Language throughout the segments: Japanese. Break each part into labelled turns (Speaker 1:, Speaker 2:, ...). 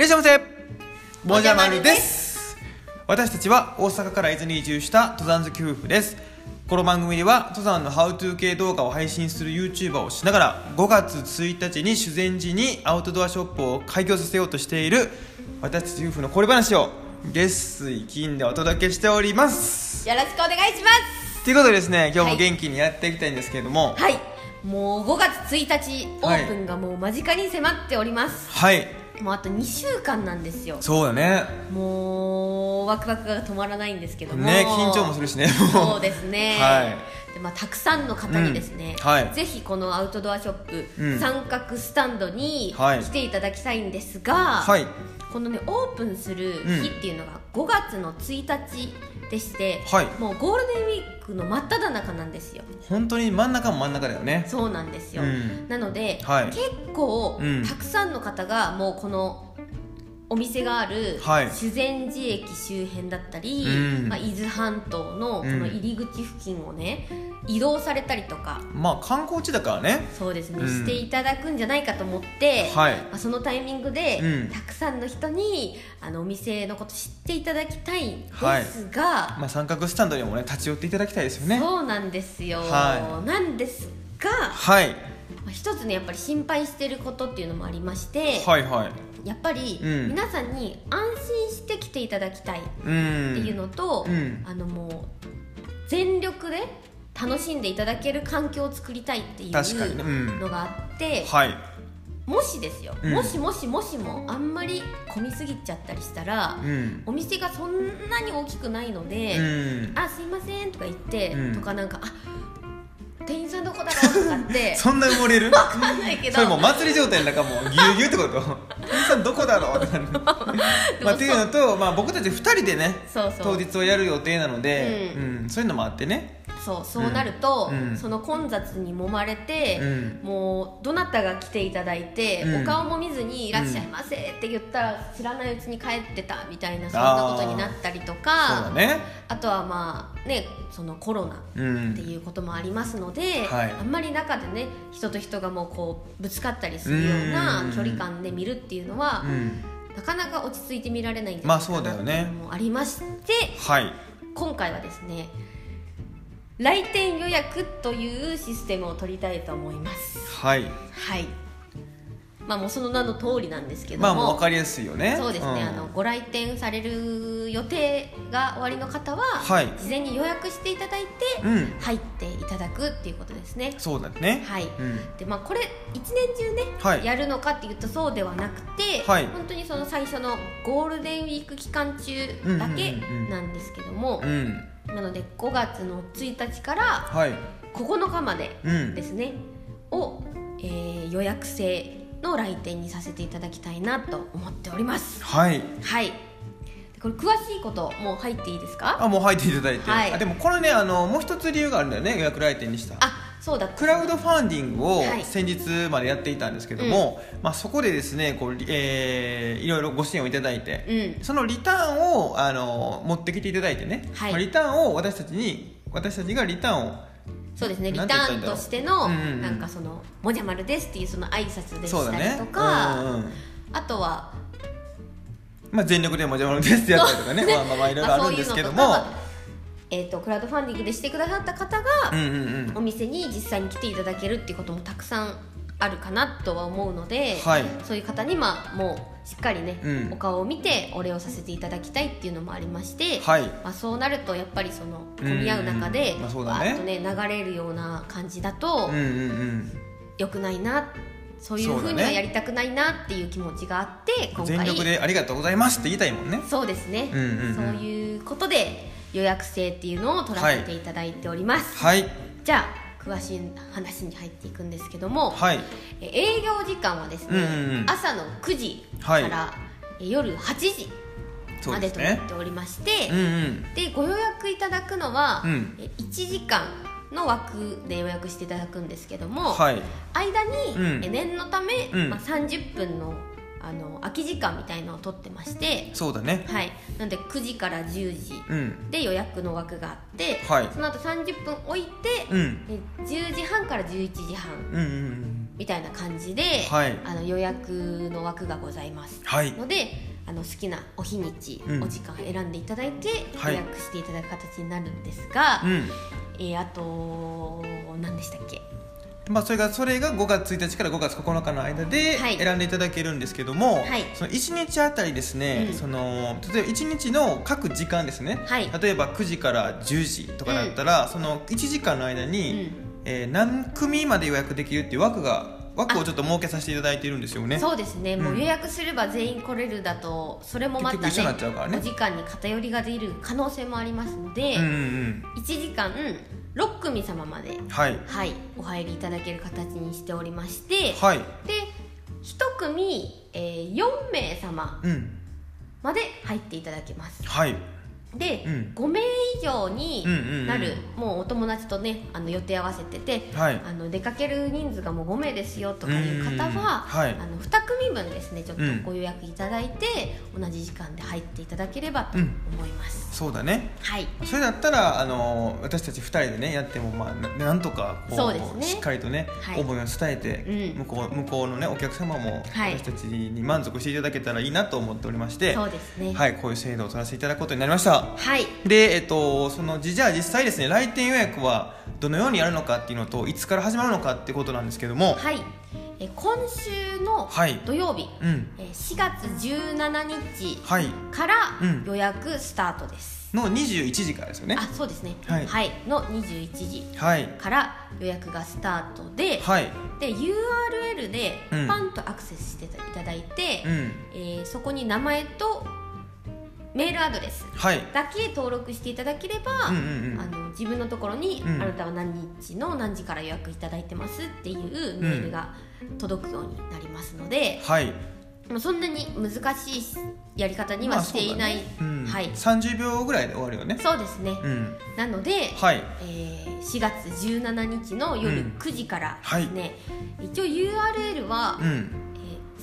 Speaker 1: らっしゃいませ。もじゃまるで
Speaker 2: もじゃまるです。
Speaker 1: 私たちは大阪から伊豆に移住した登山好き夫婦です。この番組では登山のハウトゥー系動画を配信する YouTuber をしながら5月1日に修善寺にアウトドアショップを開業させようとしている私たち夫婦のこれ話を月水金でお届けしております。
Speaker 2: よろしくお願いします。
Speaker 1: ということでですね今日も元気にやっていきたいんですけれども。
Speaker 2: はい。もう5月1日オープンがもう間近に迫っております、
Speaker 1: はい、
Speaker 2: もうあと2週間なんですよ。
Speaker 1: そうだね。
Speaker 2: もうワクワクが止まらないんですけども。
Speaker 1: ね緊張もするしね。
Speaker 2: そうですね、
Speaker 1: はい。
Speaker 2: でまあ、たくさんの方にですね、
Speaker 1: うんはい。
Speaker 2: ぜひこのアウトドアショップ、
Speaker 1: うん。
Speaker 2: 三角スタンドに
Speaker 1: はい。
Speaker 2: 来ていただきたいんですが、
Speaker 1: はい
Speaker 2: このねオープンする日っていうのが5月の1日でして、
Speaker 1: はい。
Speaker 2: もうゴールデンウィークの真っ只中なんですよ。
Speaker 1: 本当に真ん中も真ん中だよね。
Speaker 2: そうなんですよ、
Speaker 1: うん。
Speaker 2: なので、
Speaker 1: はい。
Speaker 2: 結構、
Speaker 1: うん。
Speaker 2: たくさんの方がもうこのお店がある
Speaker 1: はい。
Speaker 2: 修善寺駅周辺だったり、
Speaker 1: うん。
Speaker 2: まあ、伊豆半島のこの入り口付近をね、移動されたりとか。
Speaker 1: まあ観光地だからね。
Speaker 2: そうですね、
Speaker 1: うん。
Speaker 2: していただくんじゃないかと思って、
Speaker 1: はい。
Speaker 2: まあ、そのタイミングで、
Speaker 1: うん。
Speaker 2: たくさんの人にあのお店のこと知っていただきたいんですが、
Speaker 1: まあ三角スタンドにもね立ち寄っていただきたいですよね。
Speaker 2: そうなんですよ、
Speaker 1: は
Speaker 2: なんですが、
Speaker 1: はい。
Speaker 2: まあ一つねやっぱり心配してることっていうのもありまして、
Speaker 1: はいはい
Speaker 2: やっぱり、
Speaker 1: うん。
Speaker 2: 皆さんに安心して来ていただきたいっ
Speaker 1: うん
Speaker 2: ていうのと、
Speaker 1: うん。
Speaker 2: あのもう全力で楽しんでいただける環境を作りたいっていうのがあって、
Speaker 1: はい。
Speaker 2: もしですよ、
Speaker 1: うん。
Speaker 2: もしもしもしもあんまり混みすぎちゃったりしたら、
Speaker 1: うん。
Speaker 2: お店がそんなに大きくないので「
Speaker 1: うん。
Speaker 2: あすいません」とか言って、
Speaker 1: うん。
Speaker 2: とかなんか「あ店員さんどこだろう?」とかって。
Speaker 1: そんな埋もれる？
Speaker 2: 分かんないけど。
Speaker 1: それもう祭り状態の中もうぎゅうぎゅうってこと 店員さんどこだろうってなるまあっていうのと、まあ、僕たち2人でね
Speaker 2: そうそう。
Speaker 1: 当日をやる予定なので、
Speaker 2: う
Speaker 1: うん。そういうのもあってね
Speaker 2: そうそうなると、
Speaker 1: うん
Speaker 2: その混雑に揉まれて、
Speaker 1: うん。
Speaker 2: もうどなたが来ていただいて、
Speaker 1: うん。
Speaker 2: お顔も見ずに「いらっしゃいませ」って言ったら知らないうちに帰ってたみたいなそんなことになったりとか
Speaker 1: だね。
Speaker 2: あとはまあねそのコロナ
Speaker 1: うん。
Speaker 2: っていうこともありますので、
Speaker 1: はい。
Speaker 2: あんまり中でね人と人がもうこうぶつかったりするような
Speaker 1: うん。
Speaker 2: 距離感で見るっていうのは、
Speaker 1: うん。
Speaker 2: なかなか落ち着いて見られないんじゃ
Speaker 1: まあ
Speaker 2: ないかなって
Speaker 1: そうだよね。
Speaker 2: いうのもありまして、
Speaker 1: はい。
Speaker 2: 今回はですね来店予約というシステムを取りたいと思います。
Speaker 1: はい。
Speaker 2: はい。まあもうその名の通りなんですけども,、
Speaker 1: まあもう分かりやすいよね。
Speaker 2: そうですね、
Speaker 1: ん。
Speaker 2: あのご来店される予定が終わりの方は、
Speaker 1: はい。
Speaker 2: 事前に予約していただいて、
Speaker 1: うん。
Speaker 2: 入っていただくっていうことですね。
Speaker 1: そうだね。
Speaker 2: はい、
Speaker 1: うん。
Speaker 2: でまあこれ一年中ね、
Speaker 1: はい。
Speaker 2: やるのかっていうとそうではなくて、
Speaker 1: はい。
Speaker 2: 本当にその最初のゴールデンウィーク期間中だけなんですけども、
Speaker 1: うん
Speaker 2: なので5月の1日から
Speaker 1: はい。
Speaker 2: 9日まで
Speaker 1: うん。
Speaker 2: ですね、を、えー予約制の来店にさせていただきたいなと思っております。
Speaker 1: はい。
Speaker 2: はい。でこれ詳しいこともう入っていいですか？
Speaker 1: あもう入っていただいて、
Speaker 2: はい。
Speaker 1: あでもこれねあのもう一つ理由があるんだよね予約来店にした。
Speaker 2: あそうだ
Speaker 1: クラウドファンディングを
Speaker 2: はい。
Speaker 1: 先日までやっていたんですけども、まあ、そこでですねこう、えーいろいろご支援をいただいて、
Speaker 2: うん。
Speaker 1: そのリターンをあの持ってきていただいてね、
Speaker 2: はい。
Speaker 1: まあリターンを私たちに私たちがリターンを
Speaker 2: そうですね。リターンとしての
Speaker 1: うんうんうん。
Speaker 2: なんかその「もじゃまるです」っていうその挨拶でしたりとか、
Speaker 1: うんうん
Speaker 2: あとは
Speaker 1: まあ、全力でもじゃまるですってやったりとかね。まあまあまあいろいろあるんですけども、
Speaker 2: えー、とクラウドファンディングでしてくださった方が、お店に実際に来ていただけるっていうこともたくさんあるかなとは思うので、
Speaker 1: はい。
Speaker 2: そういう方にまあもうしっかりね、
Speaker 1: うん。
Speaker 2: お顔を見てお礼をさせていただきたいっていうのもありまして、
Speaker 1: はい。
Speaker 2: まあ、そうなるとやっぱりその混み合う中で
Speaker 1: うん。まあそうだ
Speaker 2: わ
Speaker 1: ね
Speaker 2: ーっとね流れるような感じだと
Speaker 1: うんうんうん。
Speaker 2: 良くないなそういうふうにはやりたくないなっていう気持ちがあって今回。
Speaker 1: 全力でありがとうございますって言いたいもんね。
Speaker 2: そうですね、
Speaker 1: うんうんうん。
Speaker 2: そういうことで予約制っていうのを取らせていただいております、
Speaker 1: はい。
Speaker 2: じゃあ詳しい話に入っていくんですけども、
Speaker 1: はい。
Speaker 2: え営業時間はですね、
Speaker 1: うんうんうん。
Speaker 2: 朝の9時
Speaker 1: はい。
Speaker 2: から、え夜8時ま
Speaker 1: で
Speaker 2: となっておりまして
Speaker 1: うんうん。
Speaker 2: でご予約いただくのは、
Speaker 1: うん。
Speaker 2: え1時間の枠で予約していただくんですけども、
Speaker 1: はい。
Speaker 2: 間に、
Speaker 1: うん。
Speaker 2: え念のため、
Speaker 1: うん。
Speaker 2: まあ、30分のあの空き時間みたいのを取ってまして
Speaker 1: そうだね。
Speaker 2: はい。なので9時から10時
Speaker 1: うん。
Speaker 2: で予約の枠があって、
Speaker 1: はい。
Speaker 2: その後30分置いて、
Speaker 1: うん。
Speaker 2: で10時半から11時半
Speaker 1: うんうんうん。
Speaker 2: みたいな感じで、
Speaker 1: はい。
Speaker 2: あの予約の枠がございます。
Speaker 1: はい。
Speaker 2: のであの好きなお日にち、
Speaker 1: うん。
Speaker 2: お時間選んでいただいて
Speaker 1: はい。
Speaker 2: 予約していただく形になるんですが、
Speaker 1: うん。
Speaker 2: えーあと何でしたっけ？
Speaker 1: まあ、それがそれが5月1日から5月9日の間で
Speaker 2: はい。
Speaker 1: 選んでいただけるんですけども、
Speaker 2: はい。
Speaker 1: その1日あたりですね、
Speaker 2: うん。
Speaker 1: その例えば1日の各時間ですね、
Speaker 2: はい。
Speaker 1: 例えば9時から10時とかだったら、その1時間の間に、
Speaker 2: うん。
Speaker 1: えー何組まで予約できるっていう枠が枠をちょっと設けさせていただいているんですよね。
Speaker 2: そうですね、もう
Speaker 1: うん。
Speaker 2: 予約すれば全員来れるだとそれもまたね
Speaker 1: 結局一緒になっちゃうからね。
Speaker 2: お時間に偏りが出る可能性もありますので、
Speaker 1: うんうんうん。
Speaker 2: 1時間6組様まで
Speaker 1: はい。
Speaker 2: はいお入りいただける形にしておりまして、
Speaker 1: はい。
Speaker 2: で1組、えー4名様
Speaker 1: うん。
Speaker 2: まで入っていただけます。
Speaker 1: はい
Speaker 2: で、
Speaker 1: うん。
Speaker 2: 5名以上に
Speaker 1: うんうんうん
Speaker 2: なる、もうお友達とねあの予定合わせてて、
Speaker 1: はい。
Speaker 2: あの出かける人数がもう5名ですよとかいう方
Speaker 1: うん
Speaker 2: は、
Speaker 1: はい。
Speaker 2: あの2組分ですねちょっと
Speaker 1: うん。
Speaker 2: ご予約いただいて、同じ時間で入っていただければと
Speaker 1: うん。
Speaker 2: 思います、
Speaker 1: そうだね。
Speaker 2: はい。
Speaker 1: それだったらあの私たち2人でねやってもまあななんとかこ
Speaker 2: そうですね。
Speaker 1: しっかりとね、
Speaker 2: はい。
Speaker 1: 思いを伝えて、
Speaker 2: うん。
Speaker 1: 向こう向こうのねお客様も
Speaker 2: はい。
Speaker 1: 私たちに満足していただけたらいいなと思っておりまして、
Speaker 2: そうですね。
Speaker 1: はい、こういう制度を取らせていただくことになりました
Speaker 2: はい。
Speaker 1: で、えっと、そのじじゃあ実際ですね来店予約はどのようにやるのかっていうのといつから始まるのかってことなんですけども。
Speaker 2: はい。え今週の
Speaker 1: はい。
Speaker 2: 土曜日、
Speaker 1: うん。
Speaker 2: え4月17日
Speaker 1: はい。
Speaker 2: から
Speaker 1: うん。
Speaker 2: 予約スタートです、
Speaker 1: の21時からですよね。
Speaker 2: あそうですね。
Speaker 1: はい。
Speaker 2: の21時
Speaker 1: はい
Speaker 2: から予約がスタートで、
Speaker 1: はい。
Speaker 2: で URL で
Speaker 1: うん。
Speaker 2: パンとアクセスしていただいて、
Speaker 1: うん。
Speaker 2: えーそこに名前とメールアドレス。
Speaker 1: はい。
Speaker 2: だけ登録していただければ、
Speaker 1: うんうんうん。
Speaker 2: あの自分のところに、
Speaker 1: うん。
Speaker 2: あなたは何日の何時から予約いただいてますっていうメールが届くようになりますので、
Speaker 1: はい。
Speaker 2: まあそんなに難しいやり方にはしていない、
Speaker 1: まあそうだね。うん。
Speaker 2: はい。
Speaker 1: 30秒ぐらいで終わるよね。
Speaker 2: そうですね、
Speaker 1: うん。
Speaker 2: なので、
Speaker 1: はい。
Speaker 2: えー4月17日の夜
Speaker 1: うん。
Speaker 2: 9時からですね、一応 URL は、
Speaker 1: うん。
Speaker 2: えー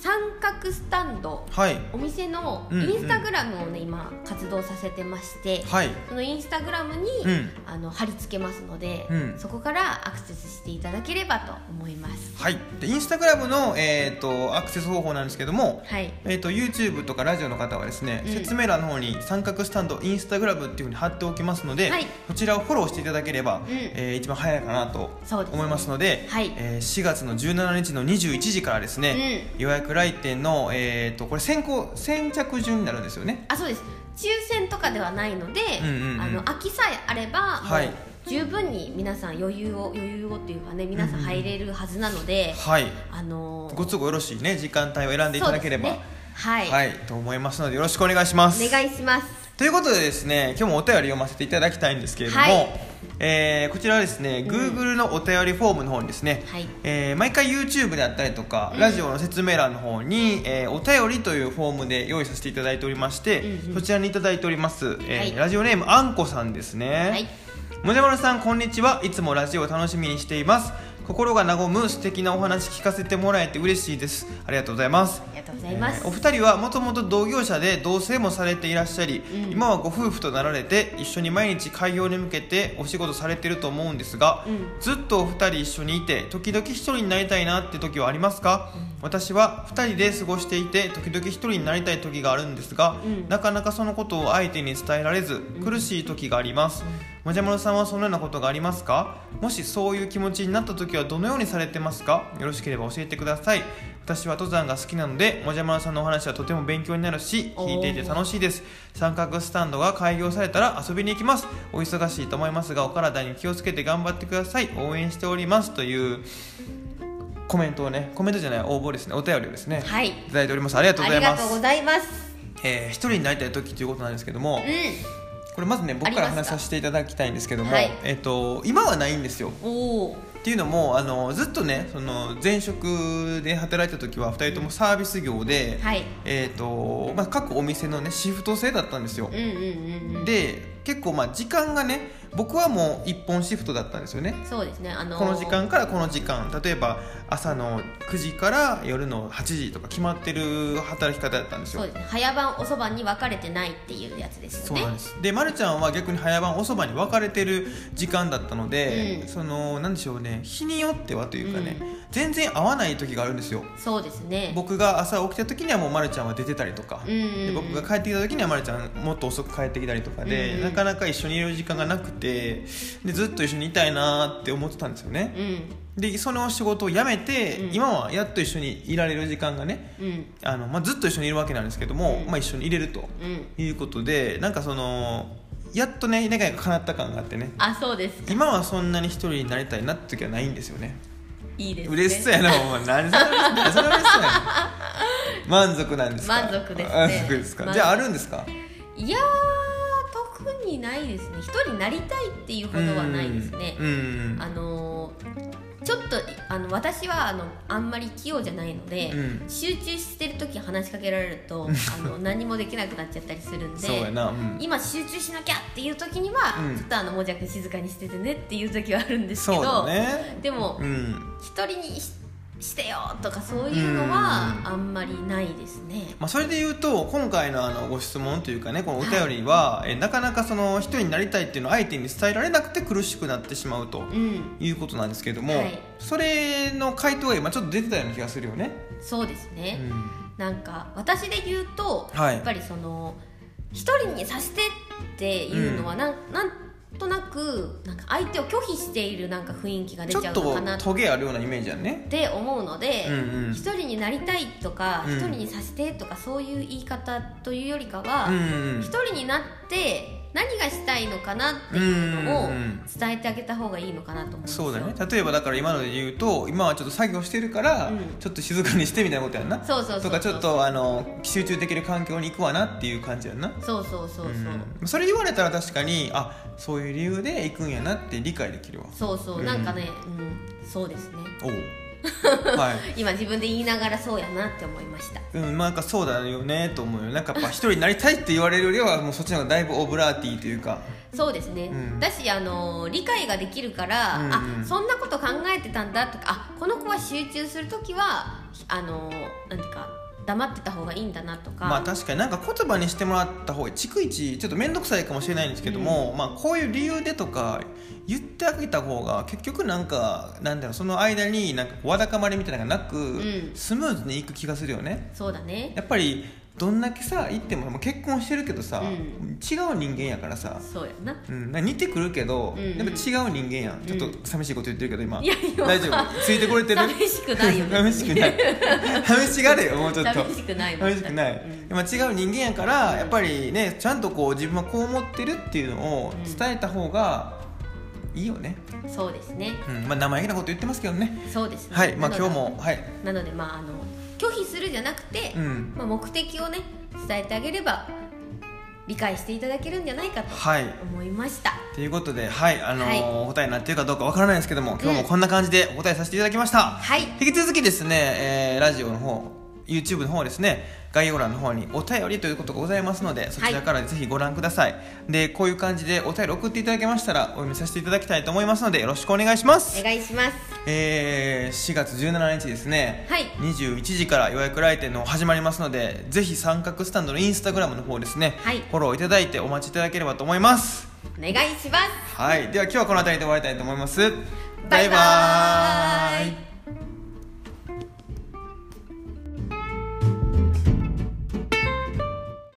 Speaker 2: 三角スタンド。
Speaker 1: はい。
Speaker 2: お店の
Speaker 1: うん
Speaker 2: インスタグラムをね、今活動させてまして、
Speaker 1: はい。
Speaker 2: そのインスタグラムに、
Speaker 1: うん。
Speaker 2: あの貼り付けますので、
Speaker 1: うん。
Speaker 2: そこからアクセスしていただければと思います。
Speaker 1: はい。でインスタグラムの、えー、とアクセス方法なんですけども
Speaker 2: はい。
Speaker 1: えー、と YouTube とかラジオの方はですね、
Speaker 2: うん。
Speaker 1: 説明欄の方に三角スタンドインスタグラムっていうふうに貼っておきますので、
Speaker 2: はい。
Speaker 1: そちらをフォローしていただければ、
Speaker 2: ん。
Speaker 1: えー一番早いかなと思いますので
Speaker 2: はい。
Speaker 1: えー4月の17日の21時からですね、予約来店の、えー、とこれ先行先着順になるんですよね。
Speaker 2: あそうです。抽選とかではないので、
Speaker 1: うんうんうん。
Speaker 2: あの空きさえあれば、
Speaker 1: はい。
Speaker 2: 十分に皆さん余裕を余裕をっていうかね皆さん入れるはずなので、
Speaker 1: はい。
Speaker 2: あのー
Speaker 1: ご都合よろしいね時間帯を選んでいただければ、
Speaker 2: ね。はい、
Speaker 1: はい。と思いますのでよろしくお願いします。
Speaker 2: お願いします。
Speaker 1: ということでですね今日もお便り読ませていただきたいんですけれども、
Speaker 2: はい
Speaker 1: えーこちらはですね、Google のお便りフォームの方にですね、
Speaker 2: はい。
Speaker 1: えー毎回 YouTube であったりとか、
Speaker 2: うん。
Speaker 1: ラジオの説明欄の方に、えーお便りというフォームで用意させていただいておりまして、
Speaker 2: うんうん。
Speaker 1: そちらにいただいております、えー
Speaker 2: はい。
Speaker 1: ラジオネームあんこさんですね、
Speaker 2: はい。
Speaker 1: もじゃまるさんこんにちは。いつもラジオを楽しみにしています心が和む素敵なお話聞かせてもらえて嬉しいです。ありがとうございます。
Speaker 2: ありがとうございます、
Speaker 1: えーお二人はもともと同業者で同棲もされていらっしゃり、
Speaker 2: うん。
Speaker 1: 今はご夫婦となられて一緒に毎日開業に向けてお仕事されてると思うんですが、
Speaker 2: うん。
Speaker 1: ずっとお二人一緒にいて時々一人になりたいなって時はありますか、私は二人で過ごしていて時々一人になりたい時があるんですが、
Speaker 2: うん。
Speaker 1: なかなかそのことを相手に伝えられず苦しい時があります、もじゃもろさんはそのようなことがありますか？もしそういう気持ちになった時はどのようにされてますか？よろしければ教えてください。私は登山が好きなのでもじゃまるさんのお話はとても勉強になるし聞いていて楽しいです。三角スタンドが開業されたら遊びに行きます。お忙しいと思いますがお体に気をつけて頑張ってください。応援しております。というコメントをねコメントじゃない応募ですね。お便りをですね、
Speaker 2: はい。
Speaker 1: いただいております。ありがとう
Speaker 2: あ
Speaker 1: ございます。
Speaker 2: りがとうございます。
Speaker 1: えー一人になりたい時ということなんですけども、
Speaker 2: う
Speaker 1: これまずね僕から話させていただきたいんですけども、
Speaker 2: はい。
Speaker 1: えっと今はないんですよ。っていうのもあのずっとねその前職で働いた時は2人ともサービス業で、
Speaker 2: はい。
Speaker 1: えーとまあ、各お店のねシフト制だったんですよ。で結構まあ時間がね僕はもう一本シフトだったんですよね。
Speaker 2: そうですね。あのー
Speaker 1: この時間からこの時間。例えば朝の9時から夜の8時とか決まってる働き方だったんですよ。
Speaker 2: そうですね。早晩遅番に分かれてないっていうやつですよね。
Speaker 1: そうなんです。で、ま、るちゃんは逆に早晩遅番に分かれてる時間だったので、
Speaker 2: うん。
Speaker 1: そのなんでしょうね。日によってはというかね、全然合わない時があるんですよ。
Speaker 2: そうですね。
Speaker 1: 僕が朝起きた時にはもうまるちゃんは出てたりとか、
Speaker 2: うんうんうん。
Speaker 1: で僕が帰ってきた時にはまるちゃんもっと遅く帰ってきたりとかで、
Speaker 2: うんうん。
Speaker 1: なかなか一緒にいる時間がなくてでずっと一緒にいたいなって思ってたんですよね、
Speaker 2: うん。
Speaker 1: でその仕事を辞めて、
Speaker 2: うん。
Speaker 1: 今はやっと一緒にいられる時間がね
Speaker 2: うん。
Speaker 1: あの、まあ、ずっと一緒にいるわけなんですけども、
Speaker 2: うん。
Speaker 1: まあ、一緒にいれると
Speaker 2: うん。
Speaker 1: いうことでなんかそのやっとね願いが叶った感があってね。
Speaker 2: あそうですか。
Speaker 1: 今はそんなに一人になりたいなって時はないんですよね。
Speaker 2: いいですね。
Speaker 1: 嬉しそうやなお前。何それ何それ嬉しそうやな満足なんですか？
Speaker 2: 満足ですね。
Speaker 1: 満足ですか？じゃああるんですか？
Speaker 2: いやー特にないですね。一人になりたいっていうほどはないですね。
Speaker 1: うんうん
Speaker 2: あのーちょっとあの私はあのあんまり器用じゃないので、
Speaker 1: うん。
Speaker 2: 集中してる時話しかけられると あの何もできなくなっちゃったりするんで今集中しなきゃっていう時には、
Speaker 1: うん。
Speaker 2: ちょっとあのもじゃく静かにしててねっていう時はあるんですけど、
Speaker 1: だね。
Speaker 2: でも
Speaker 1: うん。
Speaker 2: 一人にししてよとかそういうのは
Speaker 1: うん。
Speaker 2: あんまりないですね。
Speaker 1: まあ、それで言うと今回のあのご質問というかねこのお便りは、えなかなかその人になりたいっていうのを相手に伝えられなくて苦しくなってしまうと
Speaker 2: うん、
Speaker 1: いうことなんですけども、
Speaker 2: はい。
Speaker 1: それの回答が今ちょっと出てたような気がするよね。
Speaker 2: そうです
Speaker 1: う
Speaker 2: ね、
Speaker 1: ん。
Speaker 2: なんか私で言うと、
Speaker 1: はい。
Speaker 2: やっぱりその一人にさせてっていうのはなん,、なんとなくなんか相手を拒否しているなんか雰囲気が出ちゃ
Speaker 1: ちょっと
Speaker 2: うのかなっ
Speaker 1: トゲあるようなイメージやんね。
Speaker 2: て思うので、
Speaker 1: うんうん。
Speaker 2: 一人になりたいとか
Speaker 1: うん。
Speaker 2: 一、人にさせてとかそういう言い方というよりかは
Speaker 1: うんうん
Speaker 2: 一、人になって何がしたいのかなっていうのを伝えてあげた方がいいのかなと思うんですよ。
Speaker 1: そうだね。例えばだから今ので言うと今はちょっと作業してるから、
Speaker 2: うん。
Speaker 1: ちょっと静かにしてみたいなことやんな。
Speaker 2: そうそうそうそう。
Speaker 1: とかちょっとあの集中できる環境に行くわなっていう感じやんな。
Speaker 2: そうそうそうそう、
Speaker 1: うん。それ言われたら確かにあそういう理由で行くんやなって理解できるわ。
Speaker 2: そうそう、
Speaker 1: うん。
Speaker 2: なんかね、うん、そうですね。
Speaker 1: おうはい。
Speaker 2: 今自分で言いながらそうやなって思いました。
Speaker 1: うん、まあなんかそうだよねと思うよ。なんかやっぱ一人になりたいって言われるよりはもうそっちの方がだいぶオブラーティーというか。
Speaker 2: そうですね、
Speaker 1: うん。
Speaker 2: だしあの理解ができるから、
Speaker 1: うんうん。
Speaker 2: あそんなこと考えてたんだとかあこの子は集中する時はあのなんていうか黙ってた方がいいんだなとか、
Speaker 1: まあ確かに。なんか言葉にしてもらった方が逐一ちょっと面倒くさいかもしれないんですけども、まあこういう理由でとか言ってあげた方が結局なんかなんだろうその間になんかわだかまりみたいなのがなく、
Speaker 2: ん。
Speaker 1: スムーズにいく気がするよね。
Speaker 2: そうだね。
Speaker 1: やっぱりどんだけさ言ってももう結婚してるけどさ、
Speaker 2: うん。
Speaker 1: 違う人間やからさ。
Speaker 2: そうやな。
Speaker 1: うん、な似てくるけど、
Speaker 2: うんうん。
Speaker 1: やっぱ違う人間やん。ちょっと寂しいこと言ってるけど今。
Speaker 2: いやいや
Speaker 1: 大丈夫？ついてこれてる？
Speaker 2: 寂しくないよね
Speaker 1: 寂しくない。寂しがれよ もうちょっと。
Speaker 2: 寂しくない
Speaker 1: 寂しくない、
Speaker 2: うん。
Speaker 1: まあ、違う人間やからやっぱりねちゃんとこう自分はこう思ってるっていうのを伝えた方がいいよね、
Speaker 2: そうですね。
Speaker 1: うん。まあ、生意気なこと言ってますけどね。
Speaker 2: そうですね。
Speaker 1: はい。まあ今日もはい。
Speaker 2: なのでまああの拒否するじゃなくて、
Speaker 1: うん。
Speaker 2: まあ、目的をね伝えてあげれば理解していただけるんじゃないかと
Speaker 1: はい。
Speaker 2: 思いました、
Speaker 1: ということではいあのー
Speaker 2: はい。
Speaker 1: お答えになってるかどうかわからないんですけども今日もこんな感じでお答えさせていただきました、
Speaker 2: はい。
Speaker 1: 引き続きですね、えーラジオの方 YouTube の方ですね概要欄の方にお便りということがございますのでそちらからぜひご覧ください、でこういう感じでお便り送っていただけましたらお読みさせていただきたいと思いますのでよろしくお願いします。
Speaker 2: お願いします。
Speaker 1: えー4月17日ですね、
Speaker 2: はい。
Speaker 1: 21時から予約来店の方始まりますのでぜひ三角スタンドのインスタグラムの方ですね、
Speaker 2: はい。
Speaker 1: フォローいただいてお待ちいただければと思います。
Speaker 2: お願いします。
Speaker 1: はい。では今日はこの辺りで終わりたいと思います。
Speaker 2: バイバーイ